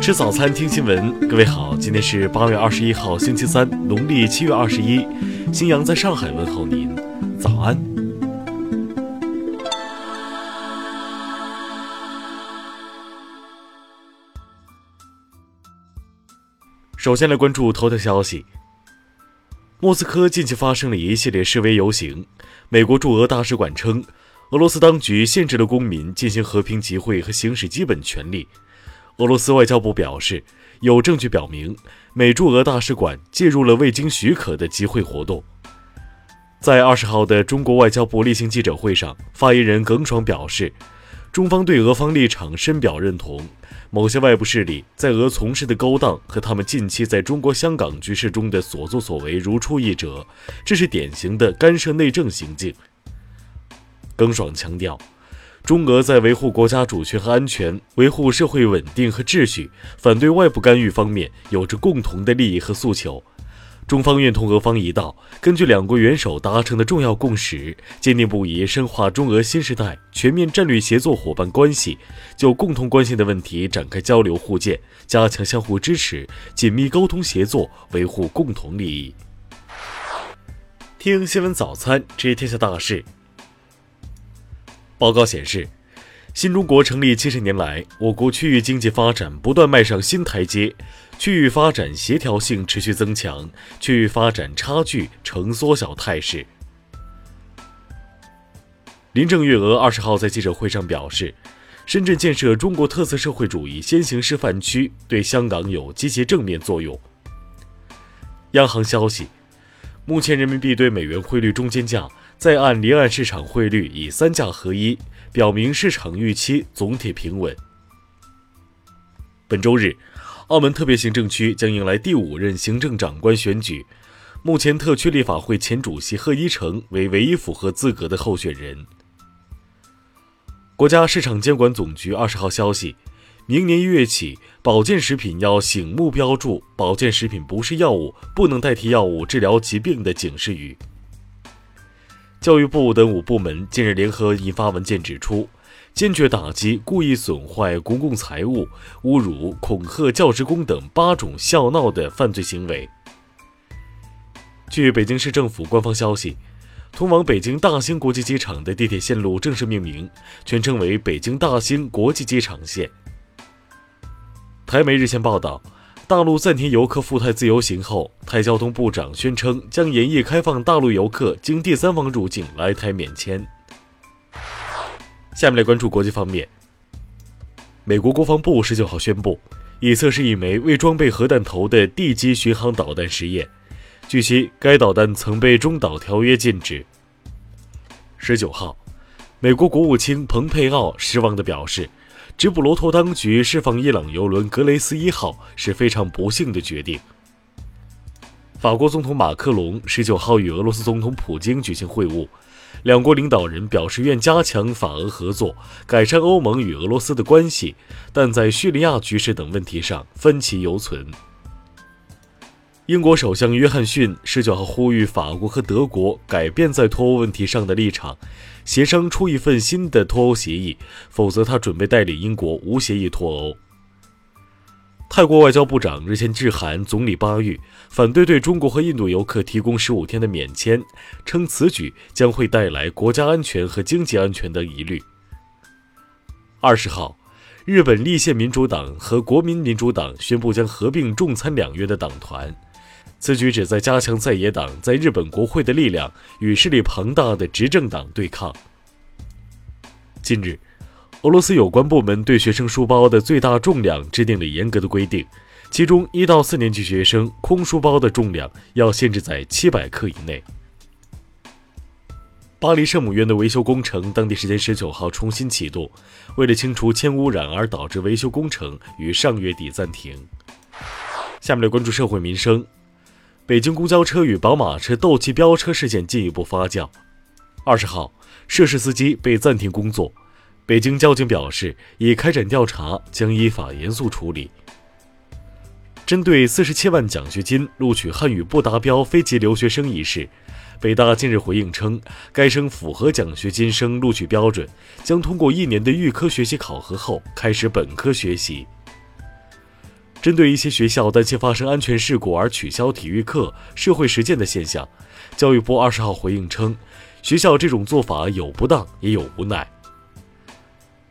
吃早餐，听新闻。各位好，今天是八月二十一号，星期三，农历七月二十一。新阳在上海问候您，早安。首先来关注头条消息。莫斯科近期发生了一系列示威游行。美国驻俄大使馆称，俄罗斯当局限制了公民进行和平集会和行使基本权利。俄罗斯外交部表示，有证据表明美驻俄大使馆介入了未经许可的集会活动。在二十号的中国外交部例行记者会上，发言人耿爽表示，中方对俄方立场深表认同。某些外部势力在俄从事的勾当和他们近期在中国香港局势中的所作所为如出一辙，这是典型的干涉内政行径。耿爽强调，中俄在维护国家主权和安全、维护社会稳定和秩序、反对外部干预方面有着共同的利益和诉求。中方愿同俄方一道，根据两国元首达成的重要共识，坚定不移深化中俄新时代全面战略协作伙伴关系，就共同关心的问题展开交流互鉴，加强相互支持，紧密沟通协作，维护共同利益。听新闻早餐，知天下大事。报告显示。新中国成立七十年来，我国区域经济发展不断迈上新台阶，区域发展协调性持续增强，区域发展差距呈缩小态势。林郑月娥二十号在记者会上表示，深圳建设中国特色社会主义先行示范区对香港有积极正面作用。央行消息，目前人民币对美元汇率中间价在岸离岸市场汇率以三价合一。表明市场预期总体平稳。本周日，澳门特别行政区将迎来第五任行政长官选举，目前特区立法会前主席贺一诚为唯一符合资格的候选人。国家市场监管总局二十号消息，明年一月起，保健食品要醒目标注“保健食品不是药物，不能代替药物治疗疾病”的警示语。教育部等五部门近日联合印发文件，指出，坚决打击故意损坏公共财物、侮辱、恐吓教职工等八种校闹的犯罪行为。据北京市政府官方消息，通往北京大兴国际机场的地铁线路正式命名，全称为北京大兴国际机场线。台媒日前报道。大陆暂停游客赴台自由行后，台交通部长宣称将严议开放大陆游客经第三方入境来台免签。下面来关注国际方面。美国国防部十九号宣布，已测试一枚未装备核弹头的地基巡航导弹实验。据悉，该导弹曾被中导条约禁止。十九号，美国国务卿蓬佩奥失望地表示。直布罗陀当局释放伊朗油轮“格雷斯一号”是非常不幸的决定。法国总统马克龙十九号与俄罗斯总统普京举行会晤，两国领导人表示愿加强法俄合作，改善欧盟与俄罗斯的关系，但在叙利亚局势等问题上分歧犹存。英国首相约翰逊十九号呼吁法国和德国改变在脱欧问题上的立场，协商出一份新的脱欧协议，否则他准备带领英国无协议脱欧。泰国外交部长日前致函总理巴育，反对对中国和印度游客提供十五天的免签，称此举将会带来国家安全和经济安全的疑虑。二十号，日本立宪民主党和国民民主党宣布将合并众参两院的党团。此举旨在加强在野党在日本国会的力量，与势力庞大的执政党对抗。近日，俄罗斯有关部门对学生书包的最大重量制定了严格的规定，其中一到四年级学生空书包的重量要限制在七百克以内。巴黎圣母院的维修工程当地时间十九号重新启动，为了清除铅污染而导致维修工程于上月底暂停。下面来关注社会民生。北京公交车与宝马车斗气飙车事件进一步发酵。二十号，涉事司机被暂停工作。北京交警表示，已开展调查，将依法严肃处理。针对四十七万奖学金录取汉语不达标非籍留学生一事，北大近日回应称，该生符合奖学金生录取标准，将通过一年的预科学习考核后开始本科学习。针对一些学校担心发生安全事故而取消体育课、社会实践的现象，教育部二十号回应称，学校这种做法有不当，也有无奈。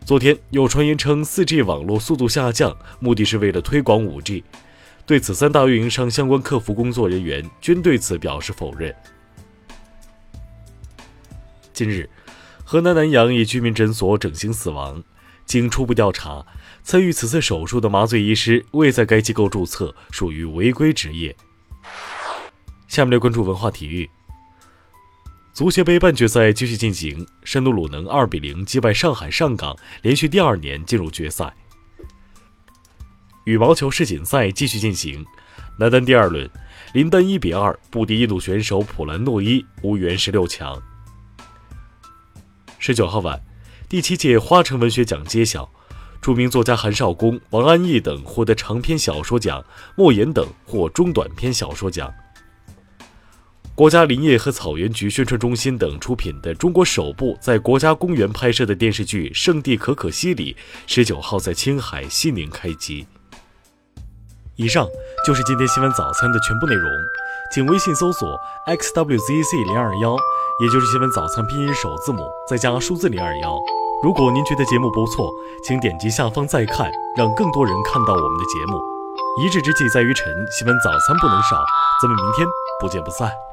昨天有传言称四 G 网络速度下降，目的是为了推广五 G，对此三大运营商相关客服工作人员均对此表示否认。近日，河南南阳一居民诊所整形死亡，经初步调查。参与此次手术的麻醉医师未在该机构注册，属于违规职业。下面来关注文化体育。足协杯半决赛继续进行，山东鲁能二比零击败上海上港，连续第二年进入决赛。羽毛球世锦赛继续进行，男单第二轮，林丹一比二不敌印度选手普兰诺伊，无缘十六强。十九号晚，第七届花城文学奖揭晓。著名作家韩少功、王安忆等获得长篇小说奖，莫言等获中短篇小说奖。国家林业和草原局宣传中心等出品的中国首部在国家公园拍摄的电视剧《圣地可可西里》，十九号在青海西宁开机。以上就是今天新闻早餐的全部内容，请微信搜索 xwzc 零二幺，也就是新闻早餐拼音首字母再加数字零二幺。如果您觉得节目不错，请点击下方再看，让更多人看到我们的节目。一日之计在于晨，新闻早餐不能少，咱们明天不见不散。